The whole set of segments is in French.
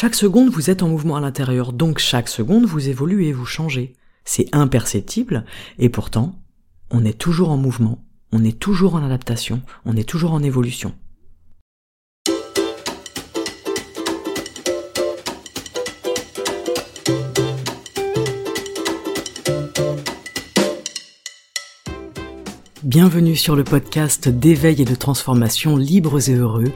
Chaque seconde, vous êtes en mouvement à l'intérieur, donc chaque seconde, vous évoluez, vous changez. C'est imperceptible, et pourtant, on est toujours en mouvement, on est toujours en adaptation, on est toujours en évolution. Bienvenue sur le podcast d'éveil et de transformation libres et heureux.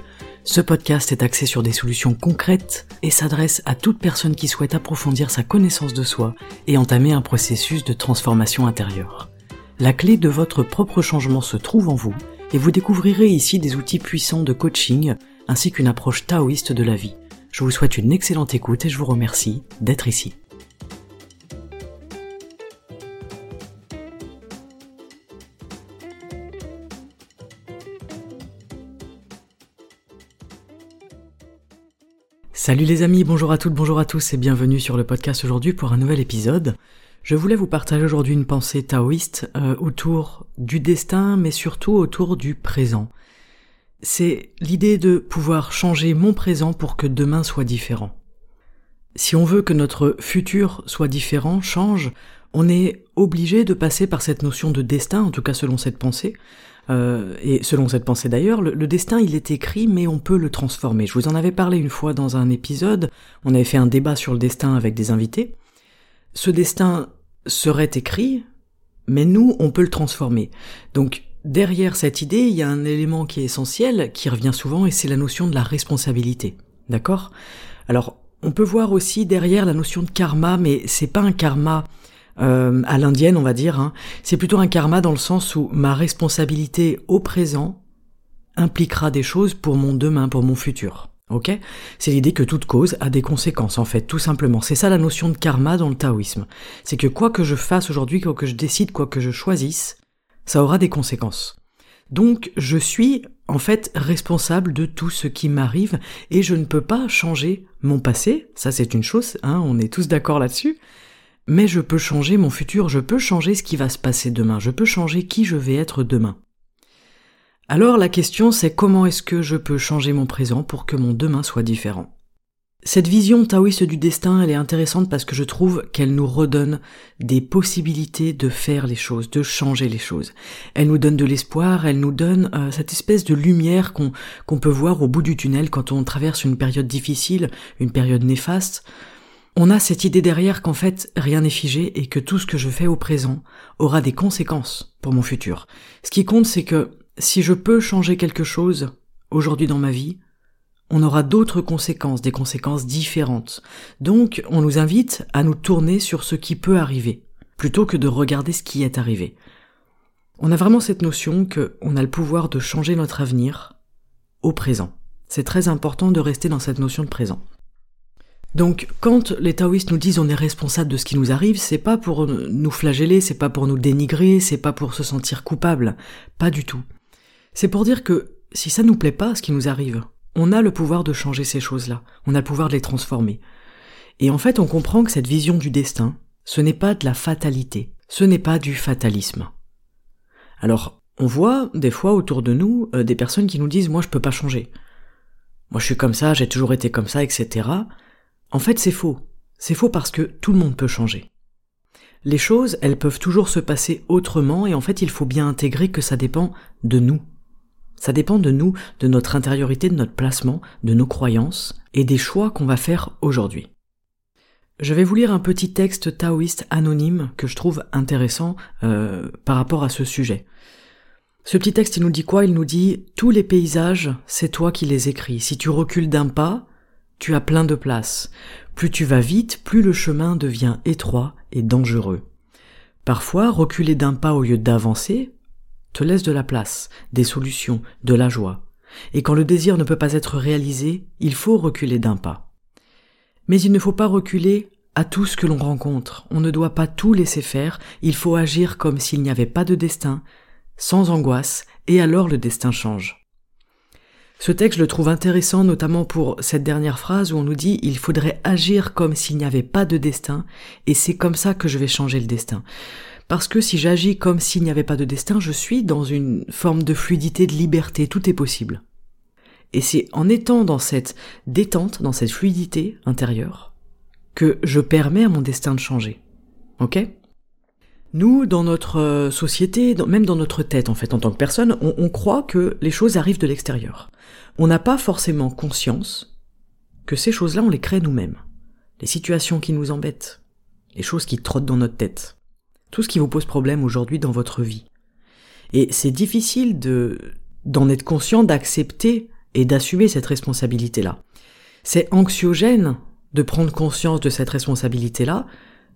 Ce podcast est axé sur des solutions concrètes et s'adresse à toute personne qui souhaite approfondir sa connaissance de soi et entamer un processus de transformation intérieure. La clé de votre propre changement se trouve en vous et vous découvrirez ici des outils puissants de coaching ainsi qu'une approche taoïste de la vie. Je vous souhaite une excellente écoute et je vous remercie d'être ici. Salut les amis, bonjour à toutes, bonjour à tous et bienvenue sur le podcast aujourd'hui pour un nouvel épisode. Je voulais vous partager aujourd'hui une pensée taoïste euh, autour du destin mais surtout autour du présent. C'est l'idée de pouvoir changer mon présent pour que demain soit différent. Si on veut que notre futur soit différent, change, on est obligé de passer par cette notion de destin, en tout cas selon cette pensée, euh, et selon cette pensée d'ailleurs, le, destin il est écrit mais on peut le transformer. Je vous en avais parlé une fois dans un épisode, on avait fait un débat sur le destin avec des invités. Ce destin serait écrit, mais nous on peut le transformer. Donc derrière cette idée, il y a un élément qui est essentiel, qui revient souvent, et c'est la notion de la responsabilité. D'accord? Alors on peut voir aussi derrière la notion de karma, mais c'est pas un karma euh, à l'indienne, on va dire. Hein. C'est plutôt un karma dans le sens où ma responsabilité au présent impliquera des choses pour mon demain, pour mon futur. Ok? C'est l'idée que toute cause a des conséquences, en fait, tout simplement. C'est ça la notion de karma dans le taoïsme. C'est que quoi que je fasse aujourd'hui, quoi que je décide, quoi que je choisisse, ça aura des conséquences. Donc je suis en fait responsable de tout ce qui m'arrive et je ne peux pas changer mon passé, ça c'est une chose, hein, on est tous d'accord là-dessus, mais je peux changer mon futur, je peux changer ce qui va se passer demain, je peux changer qui je vais être demain. Alors la question c'est comment est-ce que je peux changer mon présent pour que mon demain soit différent? Cette vision taoïste du destin, elle est intéressante parce que je trouve qu'elle nous redonne des possibilités de faire les choses, de changer les choses. Elle nous donne de l'espoir, elle nous donne euh, cette espèce de lumière qu'on qu'on peut voir au bout du tunnel quand on traverse une période difficile, une période néfaste on a cette idée derrière qu'en fait rien n'est figé et que tout ce que je fais au présent aura des conséquences pour mon futur. Ce qui compte c'est que si je peux changer quelque chose aujourd'hui dans ma vie, on aura d'autres conséquences, des conséquences différentes. Donc on nous invite à nous tourner sur ce qui peut arriver, plutôt que de regarder ce qui est arrivé. On a vraiment cette notion qu'on a le pouvoir de changer notre avenir au présent. C'est très important de rester dans cette notion de présent. Donc, quand les taoïstes nous disent on est responsable de ce qui nous arrive, c'est pas pour nous flageller, c'est pas pour nous dénigrer, c'est pas pour se sentir coupable. Pas du tout. C'est pour dire que si ça nous plaît pas, ce qui nous arrive, on a le pouvoir de changer ces choses-là. On a le pouvoir de les transformer. Et en fait, on comprend que cette vision du destin, ce n'est pas de la fatalité. Ce n'est pas du fatalisme. Alors, on voit des fois autour de nous euh, des personnes qui nous disent moi je peux pas changer. Moi je suis comme ça, j'ai toujours été comme ça, etc. En fait, c'est faux. C'est faux parce que tout le monde peut changer. Les choses, elles peuvent toujours se passer autrement et en fait, il faut bien intégrer que ça dépend de nous. Ça dépend de nous, de notre intériorité, de notre placement, de nos croyances et des choix qu'on va faire aujourd'hui. Je vais vous lire un petit texte taoïste anonyme que je trouve intéressant euh, par rapport à ce sujet. Ce petit texte, il nous dit quoi? Il nous dit tous les paysages, c'est toi qui les écris. Si tu recules d'un pas, tu as plein de place. Plus tu vas vite, plus le chemin devient étroit et dangereux. Parfois, reculer d'un pas au lieu d'avancer te laisse de la place, des solutions, de la joie. Et quand le désir ne peut pas être réalisé, il faut reculer d'un pas. Mais il ne faut pas reculer à tout ce que l'on rencontre. On ne doit pas tout laisser faire, il faut agir comme s'il n'y avait pas de destin, sans angoisse, et alors le destin change. Ce texte, je le trouve intéressant notamment pour cette dernière phrase où on nous dit il faudrait agir comme s'il n'y avait pas de destin et c'est comme ça que je vais changer le destin. Parce que si j'agis comme s'il n'y avait pas de destin, je suis dans une forme de fluidité, de liberté, tout est possible. Et c'est en étant dans cette détente, dans cette fluidité intérieure, que je permets à mon destin de changer. Ok? Nous, dans notre euh, société, même dans notre tête en fait, en tant que personne, on, croit que les choses arrivent de l'extérieur. On n'a pas forcément conscience que ces choses-là, on les crée nous-mêmes. Les situations qui nous embêtent, les choses qui trottent dans notre tête, tout ce qui vous pose problème aujourd'hui dans votre vie. Et c'est difficile de d'en être conscient, d'accepter et d'assumer cette responsabilité-là. C'est anxiogène de prendre conscience de cette responsabilité-là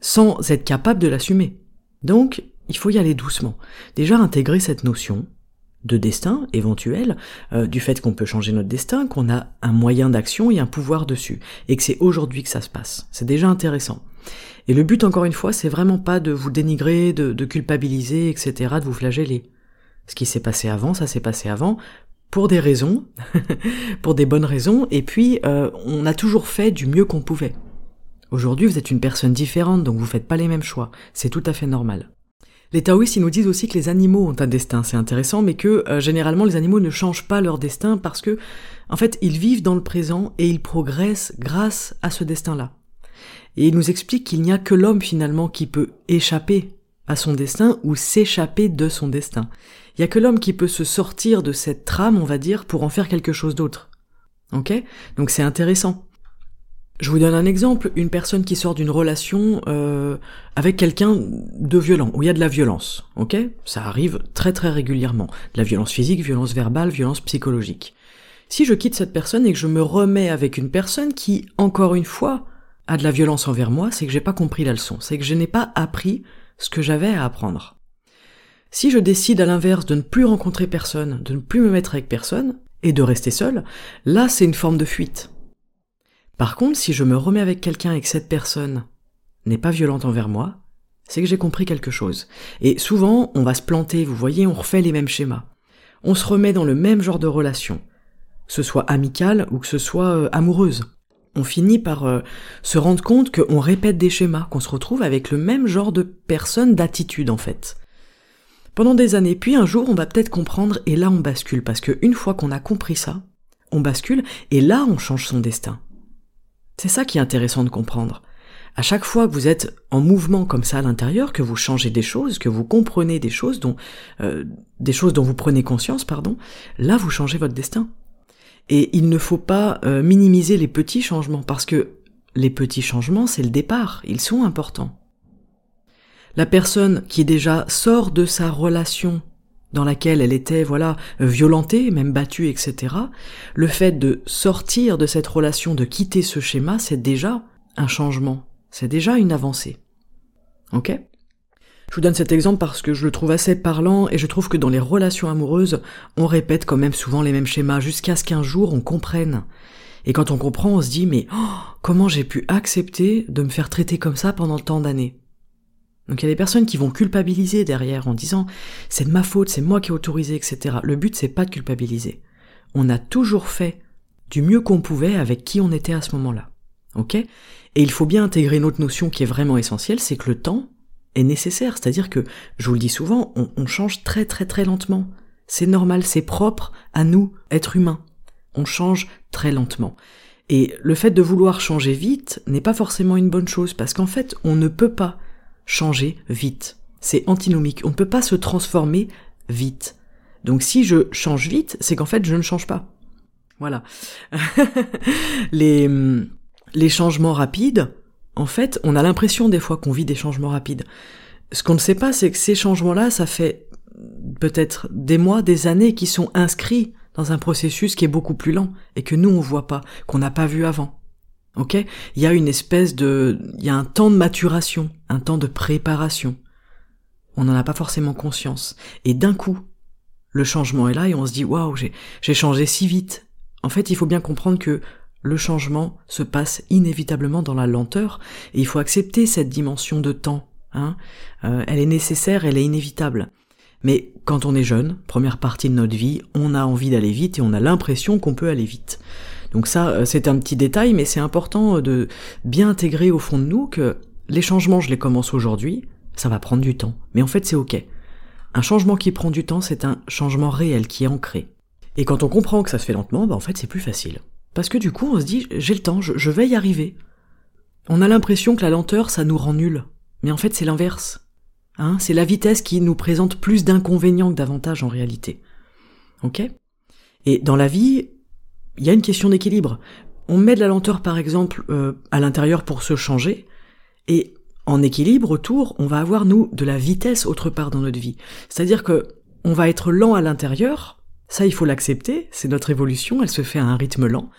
sans être capable de l'assumer. Donc, il faut y aller doucement. Déjà intégrer cette notion de destin éventuel, euh, du fait qu'on peut changer notre destin, qu'on a un moyen d'action et un pouvoir dessus, et que c'est aujourd'hui que ça se passe. C'est déjà intéressant. Et le but, encore une fois, c'est vraiment pas de vous dénigrer, de, culpabiliser, etc., de vous flageller. Ce qui s'est passé avant, ça s'est passé avant pour des raisons, pour des bonnes raisons, et puis euh, on a toujours fait du mieux qu'on pouvait. Aujourd'hui, vous êtes une personne différente, donc vous faites pas les mêmes choix. C'est tout à fait normal. Les taoïstes, nous disent aussi que les animaux ont un destin, c'est intéressant, mais que euh, généralement les animaux ne changent pas leur destin parce que, en fait, ils vivent dans le présent et ils progressent grâce à ce destin-là. Et ils nous expliquent qu'il n'y a que l'homme finalement qui peut échapper à son destin ou s'échapper de son destin. Il y a que l'homme qui peut se sortir de cette trame, on va dire, pour en faire quelque chose d'autre. Ok? Donc c'est intéressant. Je vous donne un exemple, une personne qui sort d'une relation euh, avec quelqu'un de violent, où il y a de la violence, ok? Ça arrive très très régulièrement. De la violence physique, violence verbale, violence psychologique. Si je quitte cette personne et que je me remets avec une personne qui, encore une fois, a de la violence envers moi, c'est que j'ai pas compris la leçon, c'est que je n'ai pas appris ce que j'avais à apprendre. Si je décide à l'inverse de ne plus rencontrer personne, de ne plus me mettre avec personne, et de rester seul, là c'est une forme de fuite. Par contre, si je me remets avec quelqu'un et que cette personne n'est pas violente envers moi, c'est que j'ai compris quelque chose. Et souvent, on va se planter, vous voyez, on refait les mêmes schémas. On se remet dans le même genre de relation, que ce soit amicale ou que ce soit euh, amoureuse. On finit par euh, se rendre compte qu'on répète des schémas, qu'on se retrouve avec le même genre de personne, d'attitude en fait pendant des années. Puis un jour, on va peut-être comprendre et là on bascule parce que une fois qu'on a compris ça, on bascule et là on change son destin. C'est ça qui est intéressant de comprendre. À chaque fois que vous êtes en mouvement comme ça à l'intérieur, que vous changez des choses, que vous comprenez des choses dont euh, des choses dont vous prenez conscience, pardon, là vous changez votre destin. Et il ne faut pas euh, minimiser les petits changements parce que les petits changements, c'est le départ, ils sont importants. La personne qui déjà sort de sa relation dans laquelle elle était, voilà, violentée, même battue, etc., le fait de sortir de cette relation, de quitter ce schéma, c'est déjà un changement. C'est déjà une avancée. Ok? Je vous donne cet exemple parce que je le trouve assez parlant et je trouve que dans les relations amoureuses, on répète quand même souvent les mêmes schémas jusqu'à ce qu'un jour on comprenne. Et quand on comprend, on se dit mais oh, comment j'ai pu accepter de me faire traiter comme ça pendant tant d'années? Donc il y a des personnes qui vont culpabiliser derrière en disant c'est de ma faute, c'est moi qui ai autorisé, etc. Le but c'est pas de culpabiliser. On a toujours fait du mieux qu'on pouvait avec qui on était à ce moment-là. Ok? Et il faut bien intégrer une autre notion qui est vraiment essentielle, c'est que le temps est nécessaire. C'est-à-dire que, je vous le dis souvent, on, change très très très lentement. C'est normal, c'est propre à nous, être humains. On change très lentement. Et le fait de vouloir changer vite n'est pas forcément une bonne chose, parce qu'en fait, on ne peut pas changer vite. C'est antinomique. On ne peut pas se transformer vite. Donc si je change vite, c'est qu'en fait je ne change pas. Voilà. les, les changements rapides, en fait, on a l'impression des fois qu'on vit des changements rapides. Ce qu'on ne sait pas, c'est que ces changements-là, ça fait peut-être des mois, des années qui sont inscrits dans un processus qui est beaucoup plus lent et que nous on voit pas, qu'on n'a pas vu avant. Ok? Il y a une espèce de, il y a un temps de maturation, un temps de préparation. On n'en a pas forcément conscience. Et d'un coup, le changement est là et on se dit waouh, j'ai, changé si vite. En fait, il faut bien comprendre que le changement se passe inévitablement dans la lenteur et il faut accepter cette dimension de temps. Hein euh, elle est nécessaire, elle est inévitable. Mais quand on est jeune, première partie de notre vie, on a envie d'aller vite et on a l'impression qu'on peut aller vite. Donc ça, euh, c'est un petit détail, mais c'est important euh, de bien intégrer au fond de nous que les changements, je les commence aujourd'hui, ça va prendre du temps. Mais en fait, c'est ok. Un changement qui prend du temps, c'est un changement réel qui est ancré. Et quand on comprend que ça se fait lentement, bah en fait c'est plus facile. Parce que du coup on se dit j'ai le temps, je, vais y arriver. On a l'impression que la lenteur ça nous rend nul. Mais en fait c'est l'inverse. Hein c'est la vitesse qui nous présente plus d'inconvénients que d'avantages en réalité. Ok? Et dans la vie, il y a une question d'équilibre. On met de la lenteur par exemple euh, à l'intérieur pour se changer, et en équilibre autour, on va avoir nous de la vitesse autre part dans notre vie. C'est-à-dire que on va être lent à l'intérieur, ça il faut l'accepter, c'est notre évolution, elle se fait à un rythme lent.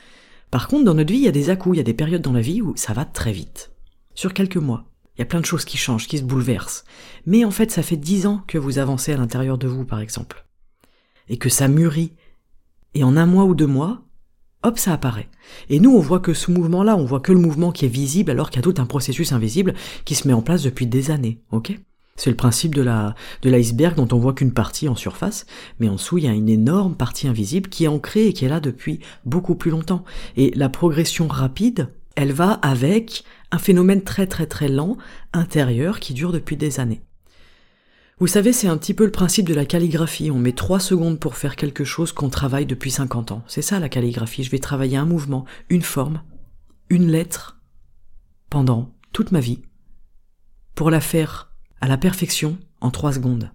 Par contre, dans notre vie, il y a des à il y a des périodes dans la vie où ça va très vite. Sur quelques mois. Il y a plein de choses qui changent, qui se bouleversent. Mais en fait, ça fait dix ans que vous avancez à l'intérieur de vous, par exemple. Et que ça mûrit. Et en un mois ou deux mois, hop, ça apparaît. Et nous, on voit que ce mouvement-là, on voit que le mouvement qui est visible alors qu'il y a tout un processus invisible qui se met en place depuis des années, ok? C'est le principe de la de l'iceberg dont on voit qu'une partie en surface, mais en dessous, il y a une énorme partie invisible qui est ancrée et qui est là depuis beaucoup plus longtemps. Et la progression rapide, elle va avec un phénomène très très très lent intérieur qui dure depuis des années. Vous savez, c'est un petit peu le principe de la calligraphie. On met trois secondes pour faire quelque chose qu'on travaille depuis 50 ans. C'est ça la calligraphie. Je vais travailler un mouvement, une forme, une lettre, pendant toute ma vie, pour la faire à la perfection en trois secondes.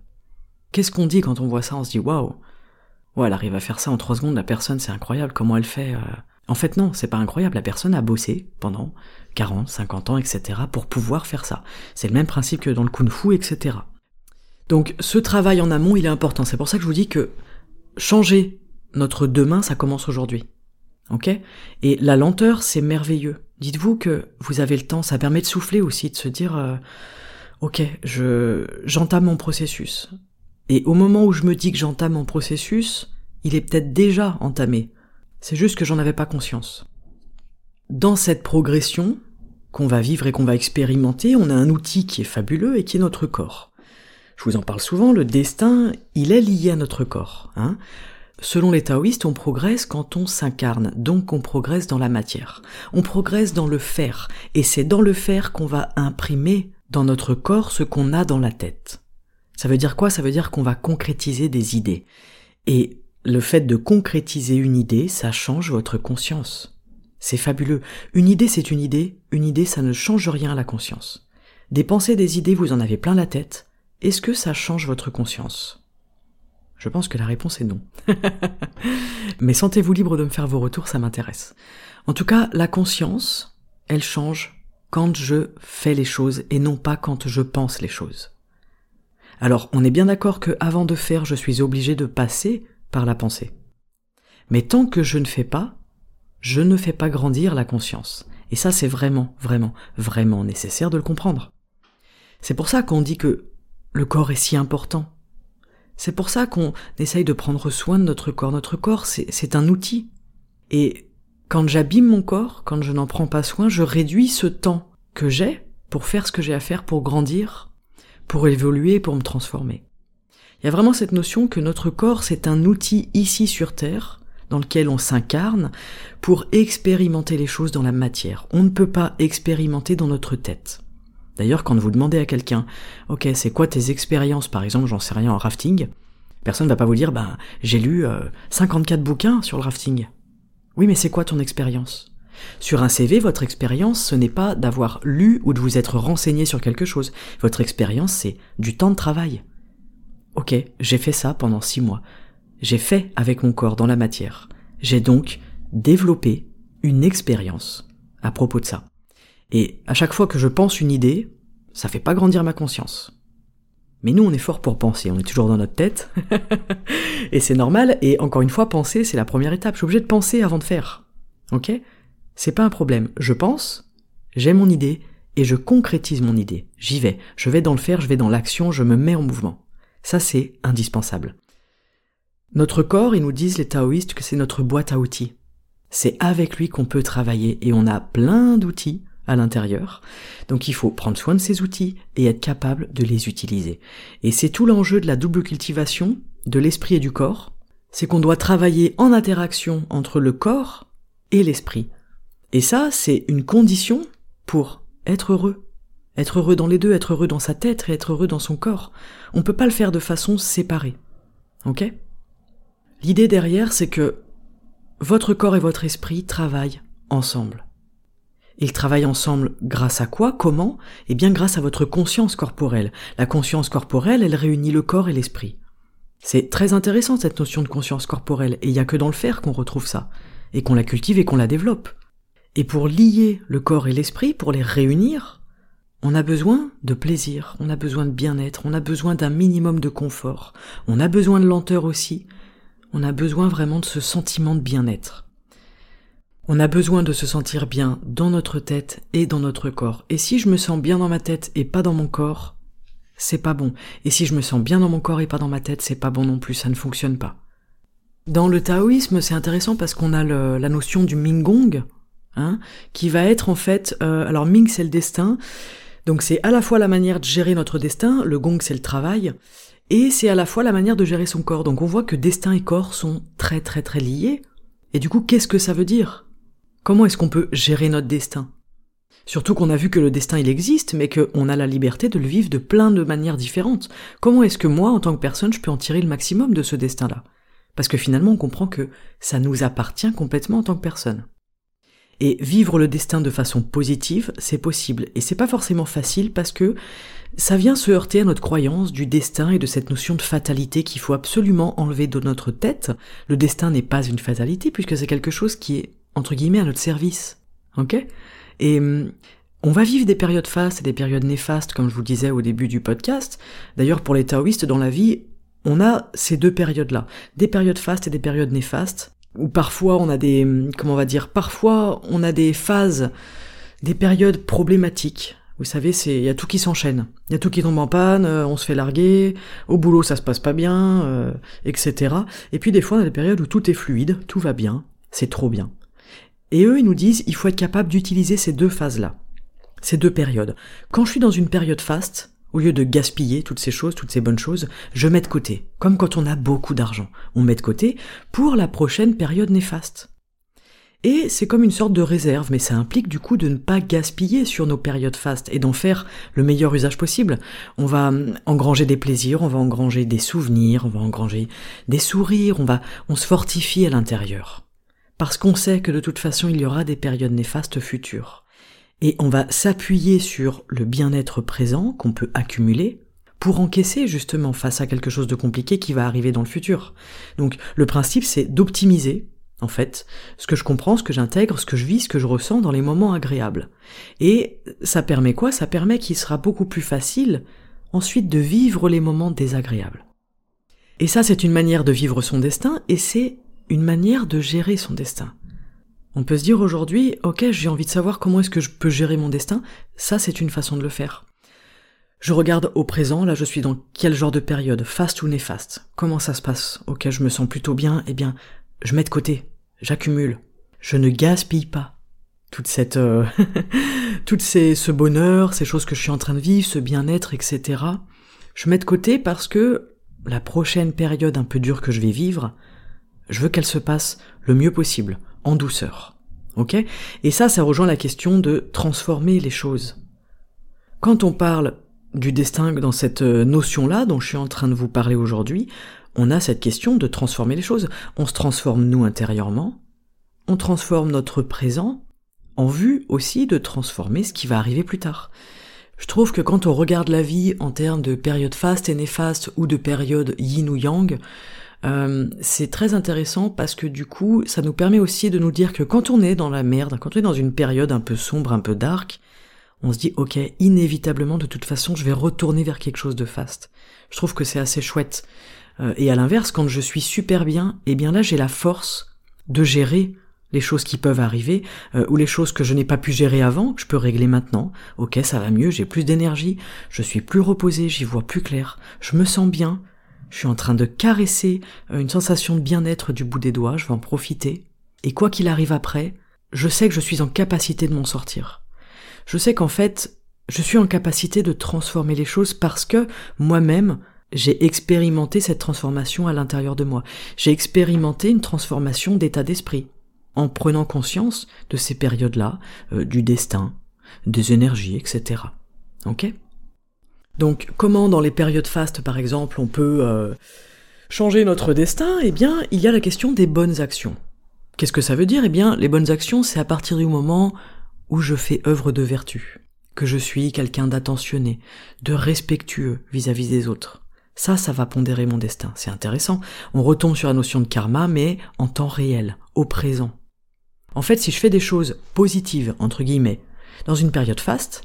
Qu'est-ce qu'on dit quand on voit ça? On se dit waouh, ouais, elle arrive à faire ça en trois secondes. La personne, c'est incroyable. Comment elle fait euh? En fait, non, c'est pas incroyable. La personne a bossé pendant 40, 50 ans, etc. pour pouvoir faire ça. C'est le même principe que dans le kung-fu, etc. Donc ce travail en amont, il est important. C'est pour ça que je vous dis que changer notre demain, ça commence aujourd'hui. Ok? Et la lenteur, c'est merveilleux. Dites-vous que vous avez le temps, ça permet de souffler aussi, de se dire, euh, ok, je j'entame mon processus. Et au moment où je me dis que j'entame mon processus, il est peut-être déjà entamé. C'est juste que j'en avais pas conscience. Dans cette progression qu'on va vivre et qu'on va expérimenter, on a un outil qui est fabuleux et qui est notre corps. Je vous en parle souvent, le destin, il est lié à notre corps. Hein Selon les taoïstes, on progresse quand on s'incarne, donc on progresse dans la matière. On progresse dans le faire, et c'est dans le faire qu'on va imprimer dans notre corps ce qu'on a dans la tête. Ça veut dire quoi? Ça veut dire qu'on va concrétiser des idées. Et le fait de concrétiser une idée, ça change votre conscience. C'est fabuleux. Une idée, c'est une idée. Une idée, ça ne change rien à la conscience. Des pensées, des idées, vous en avez plein la tête. Est-ce que ça change votre conscience? Je pense que la réponse est non. Mais sentez-vous libre de me faire vos retours, ça m'intéresse. En tout cas, la conscience, elle change quand je fais les choses et non pas quand je pense les choses. Alors, on est bien d'accord que avant de faire, je suis obligé de passer par la pensée. Mais tant que je ne fais pas, je ne fais pas grandir la conscience. Et ça, c'est vraiment, vraiment, vraiment nécessaire de le comprendre. C'est pour ça qu'on dit que le corps est si important. C'est pour ça qu'on essaye de prendre soin de notre corps. Notre corps, c'est un outil. Et quand j'abîme mon corps, quand je n'en prends pas soin, je réduis ce temps que j'ai pour faire ce que j'ai à faire pour grandir, pour évoluer, pour me transformer. Il y a vraiment cette notion que notre corps, c'est un outil ici sur Terre, dans lequel on s'incarne, pour expérimenter les choses dans la matière. On ne peut pas expérimenter dans notre tête. D'ailleurs, quand vous demandez à quelqu'un, ok, c'est quoi tes expériences, par exemple, j'en sais rien en rafting, personne ne va pas vous dire, ben, j'ai lu 54 euh, bouquins sur le rafting. Oui, mais c'est quoi ton expérience? Sur un CV, votre expérience, ce n'est pas d'avoir lu ou de vous être renseigné sur quelque chose. Votre expérience, c'est du temps de travail. Ok, j'ai fait ça pendant six mois. J'ai fait avec mon corps dans la matière. J'ai donc développé une expérience à propos de ça. Et à chaque fois que je pense une idée, ça fait pas grandir ma conscience. Mais nous, on est fort pour penser, on est toujours dans notre tête. et c'est normal, et encore une fois, penser, c'est la première étape. Je suis obligé de penser avant de faire. Ok? C'est pas un problème. Je pense, j'ai mon idée, et je concrétise mon idée. J'y vais. Je vais dans le faire, je vais dans l'action, je me mets en mouvement. Ça, c'est indispensable. Notre corps, ils nous disent les taoïstes que c'est notre boîte à outils. C'est avec lui qu'on peut travailler, et on a plein d'outils à l'intérieur. Donc il faut prendre soin de ces outils et être capable de les utiliser. Et c'est tout l'enjeu de la double cultivation de l'esprit et du corps, c'est qu'on doit travailler en interaction entre le corps et l'esprit. Et ça, c'est une condition pour être heureux. Être heureux dans les deux, être heureux dans sa tête et être heureux dans son corps. On peut pas le faire de façon séparée. Ok? L'idée derrière, c'est que votre corps et votre esprit travaillent ensemble. Ils travaillent ensemble grâce à quoi Comment? Eh bien grâce à votre conscience corporelle. La conscience corporelle, elle réunit le corps et l'esprit. C'est très intéressant cette notion de conscience corporelle, et il n'y a que dans le faire qu'on retrouve ça, et qu'on la cultive et qu'on la développe. Et pour lier le corps et l'esprit, pour les réunir, on a besoin de plaisir, on a besoin de bien-être, on a besoin d'un minimum de confort, on a besoin de lenteur aussi, on a besoin vraiment de ce sentiment de bien-être. On a besoin de se sentir bien dans notre tête et dans notre corps. Et si je me sens bien dans ma tête et pas dans mon corps, c'est pas bon. Et si je me sens bien dans mon corps et pas dans ma tête, c'est pas bon non plus, ça ne fonctionne pas. Dans le taoïsme, c'est intéressant parce qu'on a la notion du Mingong, hein, qui va être en fait, euh, alors Ming c'est le destin, donc c'est à la fois la manière de gérer notre destin, le Gong c'est le travail, et c'est à la fois la manière de gérer son corps. Donc on voit que destin et corps sont très très très liés. Et du coup, qu'est-ce que ça veut dire? Comment est-ce qu'on peut gérer notre destin? Surtout qu'on a vu que le destin il existe, mais qu'on a la liberté de le vivre de plein de manières différentes. Comment est-ce que moi, en tant que personne, je peux en tirer le maximum de ce destin-là? Parce que finalement, on comprend que ça nous appartient complètement en tant que personne. Et vivre le destin de façon positive, c'est possible. Et c'est pas forcément facile parce que ça vient se heurter à notre croyance du destin et de cette notion de fatalité qu'il faut absolument enlever de notre tête. Le destin n'est pas une fatalité puisque c'est quelque chose qui est entre guillemets, à notre service. Ok? Et hum, on va vivre des périodes fastes et des périodes néfastes, comme je vous le disais au début du podcast. D'ailleurs, pour les taoïstes, dans la vie, on a ces deux périodes-là. Des périodes fastes et des périodes néfastes. Ou parfois, on a des, hum, comment on va dire, parfois, on a des phases, des périodes problématiques. Vous savez, c'est, il y a tout qui s'enchaîne. Il y a tout qui tombe en panne, euh, on se fait larguer, au boulot ça se passe pas bien, euh, etc. Et puis des fois, on a des périodes où tout est fluide, tout va bien, c'est trop bien. Et eux, ils nous disent, il faut être capable d'utiliser ces deux phases-là, ces deux périodes. Quand je suis dans une période faste, au lieu de gaspiller toutes ces choses, toutes ces bonnes choses, je mets de côté, comme quand on a beaucoup d'argent. On met de côté pour la prochaine période néfaste. Et c'est comme une sorte de réserve, mais ça implique du coup de ne pas gaspiller sur nos périodes fastes et d'en faire le meilleur usage possible. On va engranger des plaisirs, on va engranger des souvenirs, on va engranger des sourires, on va, on se fortifie à l'intérieur parce qu'on sait que de toute façon il y aura des périodes néfastes futures. Et on va s'appuyer sur le bien-être présent qu'on peut accumuler pour encaisser justement face à quelque chose de compliqué qui va arriver dans le futur. Donc le principe c'est d'optimiser en fait, ce que je comprends, ce que j'intègre, ce que je vis, ce que je ressens dans les moments agréables. Et ça permet quoi? Ça permet qu'il sera beaucoup plus facile ensuite de vivre les moments désagréables. Et ça, c'est une manière de vivre son destin, et c'est une manière de gérer son destin. On peut se dire aujourd'hui, ok, j'ai envie de savoir comment est-ce que je peux gérer mon destin, ça c'est une façon de le faire. Je regarde au présent, là je suis dans quel genre de période, faste ou néfaste? Comment ça se passe? Ok, je me sens plutôt bien, eh bien, je mets de côté, j'accumule, je ne gaspille pas toute cette, euh, toute ces, ce bonheur, ces choses que je suis en train de vivre, ce bien-être, etc. Je mets de côté parce que la prochaine période un peu dure que je vais vivre, je veux qu'elle se passe le mieux possible, en douceur. Ok? Et ça, ça rejoint la question de transformer les choses. Quand on parle du destin dans cette euh, notion-là dont je suis en train de vous parler aujourd'hui, on a cette question de transformer les choses. On se transforme nous intérieurement, on transforme notre présent en vue aussi de transformer ce qui va arriver plus tard. Je trouve que quand on regarde la vie en termes de période faste et néfaste ou de période yin ou yang, euh, c'est très intéressant parce que du coup, ça nous permet aussi de nous dire que quand on est dans la merde, quand on est dans une période un peu sombre, un peu dark, on se dit ok, inévitablement de toute façon, je vais retourner vers quelque chose de faste. Je trouve que c'est assez chouette. Euh, et à l'inverse, quand je suis super bien, eh bien là, j'ai la force de gérer les choses qui peuvent arriver euh, ou les choses que je n'ai pas pu gérer avant, je peux régler maintenant. Ok, ça va mieux, j'ai plus d'énergie, je suis plus reposé, j'y vois plus clair, je me sens bien, je suis en train de caresser euh, une sensation de bien-être du bout des doigts, je vais en profiter. Et quoi qu'il arrive après, je sais que je suis en capacité de m'en sortir. Je sais qu'en fait, je suis en capacité de transformer les choses parce que moi-même, j'ai expérimenté cette transformation à l'intérieur de moi. J'ai expérimenté une transformation d'état d'esprit en prenant conscience de ces périodes-là, euh, du destin, des énergies, etc. donc comment dans les périodes fastes par exemple on peut euh, Changer notre destin, eh bien, il y a la question des bonnes actions. Qu'est-ce que ça veut dire? Eh bien, les bonnes actions, c'est à partir du moment où je fais œuvre de vertu, que je suis quelqu'un d'attentionné, de respectueux vis-à-vis des autres. Ça, ça va pondérer mon destin. C'est intéressant. On retombe sur la notion de karma, mais en temps réel, au présent. En fait, si je fais des choses positives, entre guillemets, dans une période faste,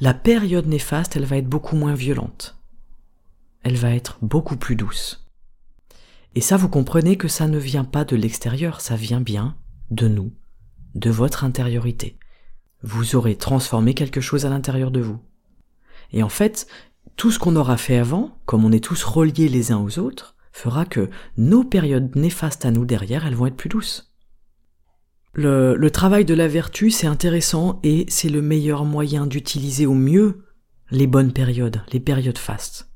la période néfaste, elle va être beaucoup moins violente. Elle va être beaucoup plus douce. Et ça, vous comprenez que ça ne vient pas de l'extérieur, ça vient bien de nous, de votre intériorité. Vous aurez transformé quelque chose à l'intérieur de vous. Et en fait, tout ce qu'on aura fait avant, comme on est tous reliés les uns aux autres, fera que nos périodes néfastes à nous derrière, elles vont être plus douces. Le, travail de la vertu, c'est intéressant et c'est le meilleur moyen d'utiliser au mieux les bonnes périodes, les périodes fastes.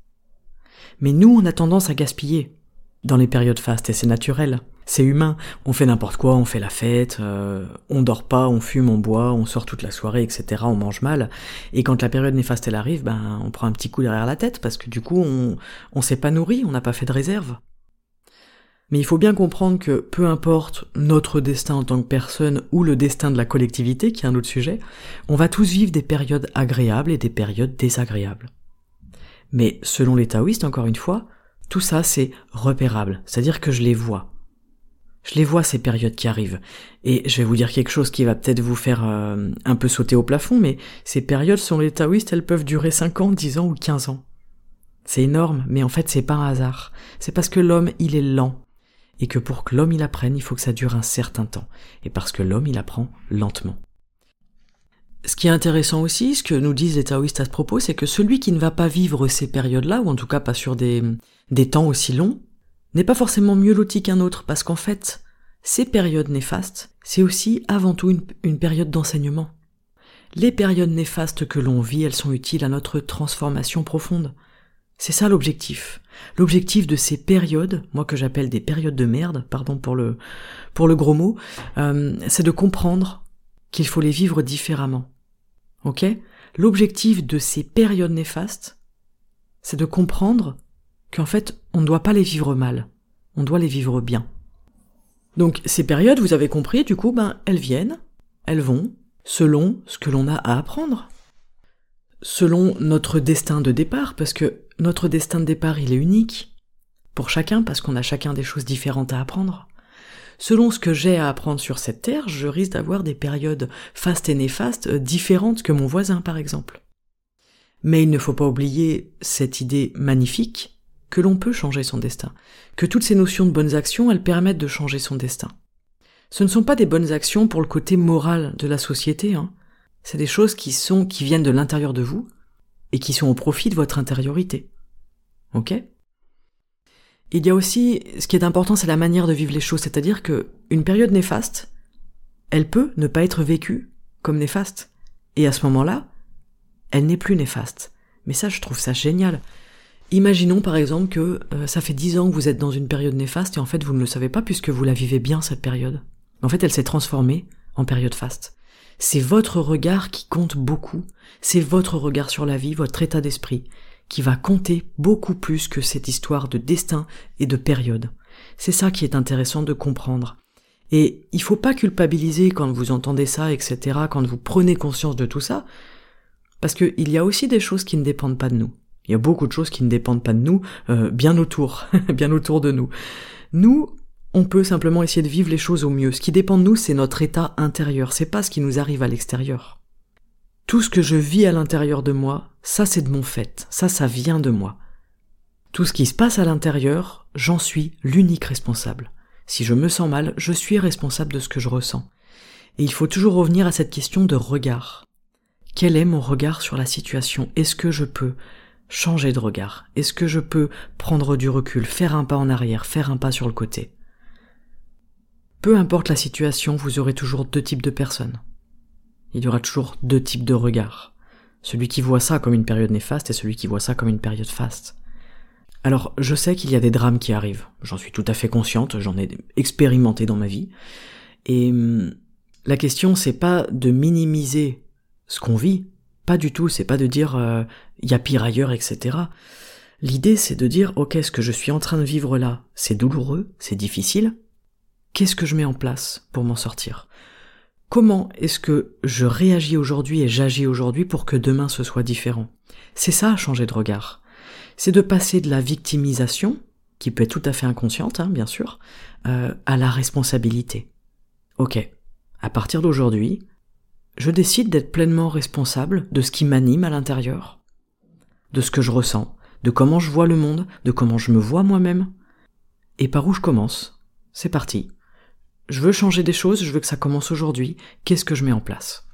Mais nous, on a tendance à gaspiller dans les périodes fastes et c'est naturel. C'est humain. On fait n'importe quoi, on fait la fête, euh, on dort pas, on fume, on boit, on sort toute la soirée, etc. On mange mal. Et quand la période néfaste elle arrive, ben on prend un petit coup derrière la tête parce que du coup on on s'est pas nourri, on n'a pas fait de réserve. Mais il faut bien comprendre que peu importe notre destin en tant que personne ou le destin de la collectivité, qui est un autre sujet, on va tous vivre des périodes agréables et des périodes désagréables. Mais selon les taoïstes, encore une fois, tout ça, c'est repérable, c'est-à-dire que je les vois. Je les vois ces périodes qui arrivent. Et je vais vous dire quelque chose qui va peut-être vous faire euh, un peu sauter au plafond, mais ces périodes, selon les taoïstes, elles peuvent durer 5 ans, 10 ans ou 15 ans. C'est énorme, mais en fait c'est pas un hasard. C'est parce que l'homme, il est lent. Et que pour que l'homme il apprenne, il faut que ça dure un certain temps. Et parce que l'homme il apprend lentement. Ce qui est intéressant aussi, ce que nous disent les taoïstes à ce propos, c'est que celui qui ne va pas vivre ces périodes-là, ou en tout cas pas sur des, temps aussi longs, n'est pas forcément mieux loti qu'un autre, parce qu'en fait, ces périodes néfastes, c'est aussi avant tout une période d'enseignement. Les périodes néfastes que l'on vit, elles sont utiles à notre transformation profonde. C'est ça l'objectif. L'objectif de ces périodes, moi que j'appelle des périodes de merde, pardon pour le, pour le gros mot, euh, c'est de comprendre qu'il faut les vivre différemment. Ok? L'objectif de ces périodes néfastes, c'est de comprendre qu'en fait, on ne doit pas les vivre mal, on doit les vivre bien. Donc ces périodes, vous avez compris, du coup, ben elles viennent, elles vont, selon ce que l'on a à apprendre, selon notre destin de départ, parce que notre destin de départ, il est unique pour chacun, parce qu'on a chacun des choses différentes à apprendre. Selon ce que j'ai à apprendre sur cette terre, je risque d'avoir des périodes fastes et néfastes euh, différentes que mon voisin, par exemple. Mais il ne faut pas oublier cette idée magnifique que l'on peut changer son destin, que toutes ces notions de bonnes actions, elles permettent de changer son destin. Ce ne sont pas des bonnes actions pour le côté moral de la société, hein. C'est des choses qui sont, qui viennent de l'intérieur de vous, et qui sont au profit de votre intériorité. Ok? Il y a aussi, ce qui est important, c'est la manière de vivre les choses, c'est-à-dire que une période néfaste, elle peut ne pas être vécue comme néfaste. Et à ce moment-là, elle n'est plus néfaste. Mais ça, je trouve ça génial. Imaginons par exemple que euh, ça fait dix ans que vous êtes dans une période néfaste et en fait vous ne le savez pas puisque vous la vivez bien cette période. En fait, elle s'est transformée en période faste. C'est votre regard qui compte beaucoup, c'est votre regard sur la vie, votre état d'esprit qui va compter beaucoup plus que cette histoire de destin et de période. C'est ça qui est intéressant de comprendre. Et il faut pas culpabiliser quand vous entendez ça, etc., quand vous prenez conscience de tout ça, parce qu'il y a aussi des choses qui ne dépendent pas de nous. Il y a beaucoup de choses qui ne dépendent pas de nous, euh, bien autour, bien autour de nous. Nous, on peut simplement essayer de vivre les choses au mieux. Ce qui dépend de nous, c'est notre état intérieur, c'est pas ce qui nous arrive à l'extérieur. Tout ce que je vis à l'intérieur de moi, ça c'est de mon fait, ça ça vient de moi. Tout ce qui se passe à l'intérieur, j'en suis l'unique responsable. Si je me sens mal, je suis responsable de ce que je ressens. Et il faut toujours revenir à cette question de regard. Quel est mon regard sur la situation? Est-ce que je peux changer de regard? Est-ce que je peux prendre du recul, faire un pas en arrière, faire un pas sur le côté? Peu importe la situation, vous aurez toujours deux types de personnes il y aura toujours deux types de regards. Celui qui voit ça comme une période néfaste et celui qui voit ça comme une période faste. Alors, je sais qu'il y a des drames qui arrivent. J'en suis tout à fait consciente, j'en ai expérimenté dans ma vie. Et hum, la question, c'est pas de minimiser ce qu'on vit. Pas du tout, c'est pas de dire, euh, il y a pire ailleurs, etc. L'idée c'est de dire ok ce que je suis en train de vivre là, c'est douloureux, c'est difficile. Qu'est-ce que je mets en place pour m'en sortir? Comment est-ce que je réagis aujourd'hui et j'agis aujourd'hui pour que demain ce soit différent? C'est ça changer de regard. C'est de passer de la victimisation, qui peut être tout à fait inconsciente, hein, bien sûr, euh, à la responsabilité. Ok, à partir d'aujourd'hui, je décide d'être pleinement responsable de ce qui m'anime à l'intérieur, de ce que je ressens, de comment je vois le monde, de comment je me vois moi-même, et par où je commence? C'est parti. Je veux changer des choses, je veux que ça commence aujourd'hui. Qu'est-ce que je mets en place?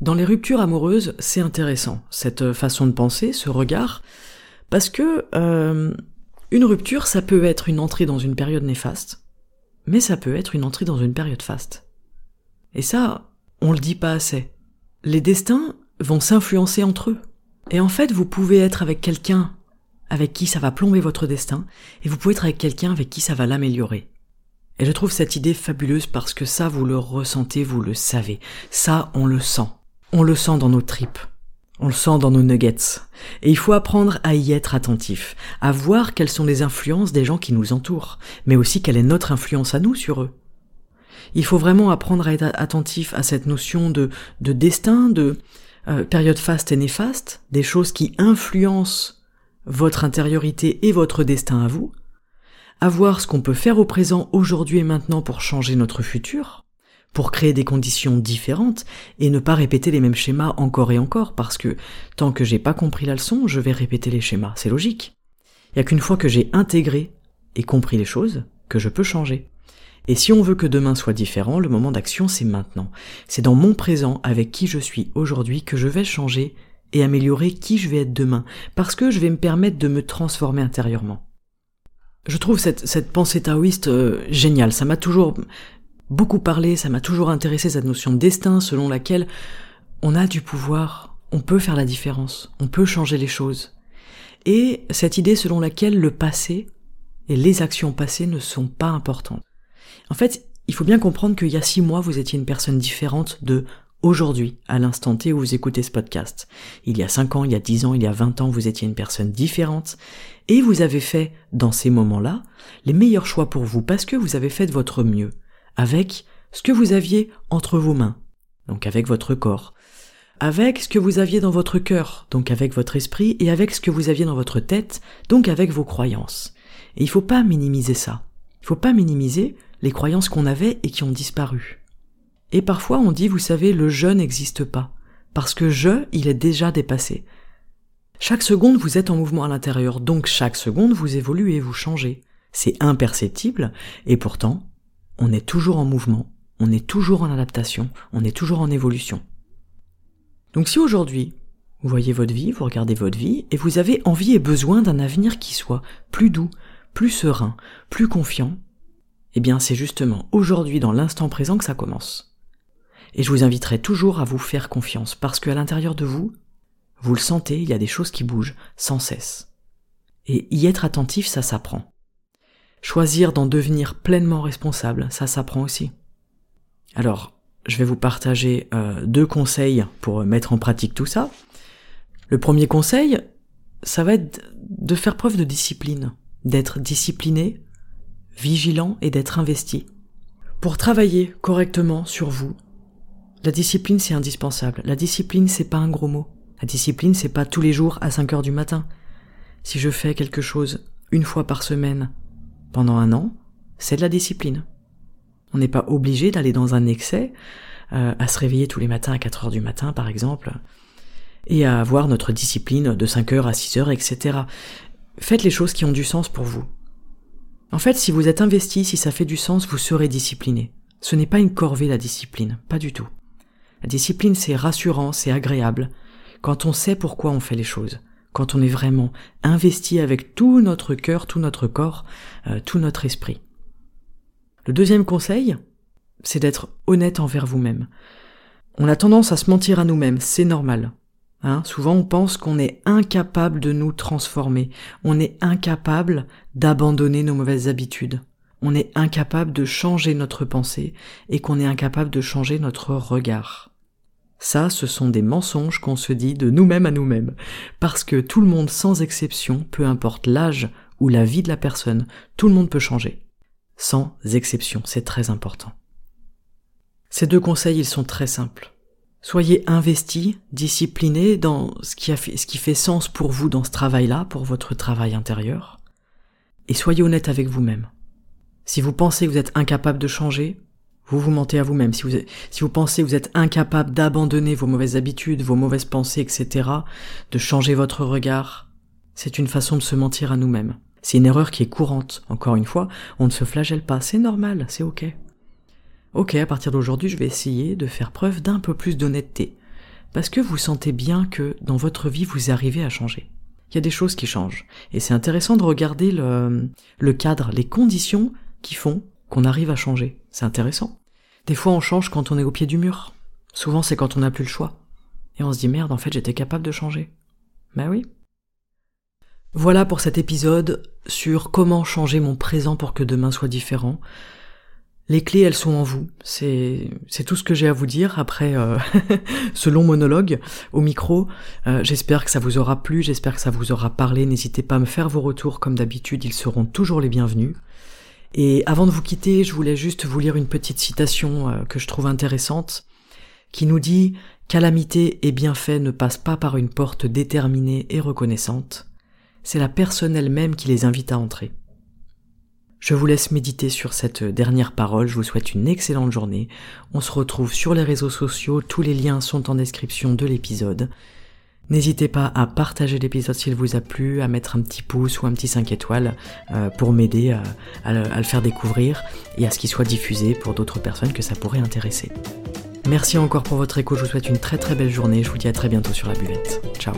Dans les ruptures amoureuses, c'est intéressant, cette façon de penser, ce regard, parce que euh, une rupture, ça peut être une entrée dans une période néfaste, mais ça peut être une entrée dans une période faste. Et ça, on le dit pas assez. Les destins vont s'influencer entre eux. Et en fait, vous pouvez être avec quelqu'un avec qui ça va plomber votre destin, et vous pouvez être avec quelqu'un avec qui ça va l'améliorer. Et je trouve cette idée fabuleuse parce que ça, vous le ressentez, vous le savez. Ça, on le sent. On le sent dans nos tripes. On le sent dans nos nuggets. Et il faut apprendre à y être attentif, à voir quelles sont les influences des gens qui nous entourent, mais aussi quelle est notre influence à nous sur eux. Il faut vraiment apprendre à être attentif à cette notion de, de destin, de euh, période faste et néfaste, des choses qui influencent votre intériorité et votre destin à vous, à voir ce qu'on peut faire au présent, aujourd'hui et maintenant pour changer notre futur, pour créer des conditions différentes et ne pas répéter les mêmes schémas encore et encore parce que tant que j'ai pas compris la leçon, je vais répéter les schémas. C'est logique. Il y a qu'une fois que j'ai intégré et compris les choses que je peux changer. Et si on veut que demain soit différent, le moment d'action c'est maintenant. C'est dans mon présent avec qui je suis aujourd'hui que je vais changer et améliorer qui je vais être demain parce que je vais me permettre de me transformer intérieurement. Je trouve cette, cette pensée taoïste euh, géniale. Ça m'a toujours beaucoup parlé, ça m'a toujours intéressé cette notion de destin selon laquelle on a du pouvoir, on peut faire la différence, on peut changer les choses. Et cette idée selon laquelle le passé et les actions passées ne sont pas importantes. En fait, il faut bien comprendre qu'il y a six mois, vous étiez une personne différente de aujourd'hui, à l'instant T où vous écoutez ce podcast. Il y a 5 ans, il y a 10 ans, il y a 20 ans, vous étiez une personne différente, et vous avez fait, dans ces moments-là, les meilleurs choix pour vous, parce que vous avez fait de votre mieux, avec ce que vous aviez entre vos mains, donc avec votre corps, avec ce que vous aviez dans votre cœur, donc avec votre esprit, et avec ce que vous aviez dans votre tête, donc avec vos croyances. Et il faut pas minimiser ça. Il faut pas minimiser les croyances qu'on avait et qui ont disparu. Et parfois on dit, vous savez, le je n'existe pas, parce que je, il est déjà dépassé. Chaque seconde, vous êtes en mouvement à l'intérieur, donc chaque seconde, vous évoluez, vous changez. C'est imperceptible, et pourtant, on est toujours en mouvement, on est toujours en adaptation, on est toujours en évolution. Donc si aujourd'hui, vous voyez votre vie, vous regardez votre vie, et vous avez envie et besoin d'un avenir qui soit plus doux, plus serein, plus confiant, eh bien c'est justement aujourd'hui dans l'instant présent que ça commence. Et je vous inviterai toujours à vous faire confiance, parce qu'à l'intérieur de vous, vous le sentez, il y a des choses qui bougent sans cesse. Et y être attentif, ça s'apprend. Choisir d'en devenir pleinement responsable, ça s'apprend aussi. Alors, je vais vous partager euh, deux conseils pour mettre en pratique tout ça. Le premier conseil, ça va être de faire preuve de discipline, d'être discipliné, vigilant et d'être investi. Pour travailler correctement sur vous, la discipline, c'est indispensable. La discipline, c'est pas un gros mot. La discipline, c'est pas tous les jours à 5 heures du matin. Si je fais quelque chose une fois par semaine pendant un an, c'est de la discipline. On n'est pas obligé d'aller dans un excès, euh, à se réveiller tous les matins à 4 heures du matin, par exemple, et à avoir notre discipline de 5 heures à 6 heures, etc. Faites les choses qui ont du sens pour vous. En fait, si vous êtes investi, si ça fait du sens, vous serez discipliné. Ce n'est pas une corvée la discipline, pas du tout. La discipline, c'est rassurant, c'est agréable, quand on sait pourquoi on fait les choses, quand on est vraiment investi avec tout notre cœur, tout notre corps, euh, tout notre esprit. Le deuxième conseil, c'est d'être honnête envers vous-même. On a tendance à se mentir à nous-mêmes, c'est normal. Hein Souvent on pense qu'on est incapable de nous transformer, on est incapable d'abandonner nos mauvaises habitudes, on est incapable de changer notre pensée et qu'on est incapable de changer notre regard. Ça, ce sont des mensonges qu'on se dit de nous-mêmes à nous-mêmes. Parce que tout le monde, sans exception, peu importe l'âge ou la vie de la personne, tout le monde peut changer. Sans exception, c'est très important. Ces deux conseils, ils sont très simples. Soyez investi, discipliné dans ce qui, fait, ce qui fait sens pour vous dans ce travail-là, pour votre travail intérieur. Et soyez honnête avec vous-même. Si vous pensez que vous êtes incapable de changer, vous vous mentez à vous-même. Si vous, si vous pensez que vous êtes incapable d'abandonner vos mauvaises habitudes, vos mauvaises pensées, etc., de changer votre regard, c'est une façon de se mentir à nous-mêmes. C'est une erreur qui est courante. Encore une fois, on ne se flagelle pas. C'est normal, c'est ok. Ok, à partir d'aujourd'hui, je vais essayer de faire preuve d'un peu plus d'honnêteté. Parce que vous sentez bien que dans votre vie, vous arrivez à changer. Il y a des choses qui changent. Et c'est intéressant de regarder le, le cadre, les conditions font qu'on arrive à changer. C'est intéressant. Des fois, on change quand on est au pied du mur. Souvent, c'est quand on n'a plus le choix. Et on se dit merde, en fait, j'étais capable de changer. Ben oui. Voilà pour cet épisode sur comment changer mon présent pour que demain soit différent. Les clés, elles sont en vous. C'est c'est tout ce que j'ai à vous dire après euh, ce long monologue au micro. Euh, j'espère que ça vous aura plu, j'espère que ça vous aura parlé. N'hésitez pas à me faire vos retours comme d'habitude, ils seront toujours les bienvenus. Et avant de vous quitter, je voulais juste vous lire une petite citation euh, que je trouve intéressante, qui nous dit Calamité et bienfait ne passent pas par une porte déterminée et reconnaissante. C'est la personne elle-même qui les invite à entrer. Je vous laisse méditer sur cette dernière parole, je vous souhaite une excellente journée. On se retrouve sur les réseaux sociaux, tous les liens sont en description de l'épisode. N'hésitez pas à partager l'épisode s'il vous a plu, à mettre un petit pouce ou un petit 5 étoiles euh, pour m'aider à, à, le faire découvrir et à ce qu'il soit diffusé pour d'autres personnes que ça pourrait intéresser. Merci encore pour votre écoute, je vous souhaite une très très belle journée, je vous dis à très bientôt sur la buvette. Ciao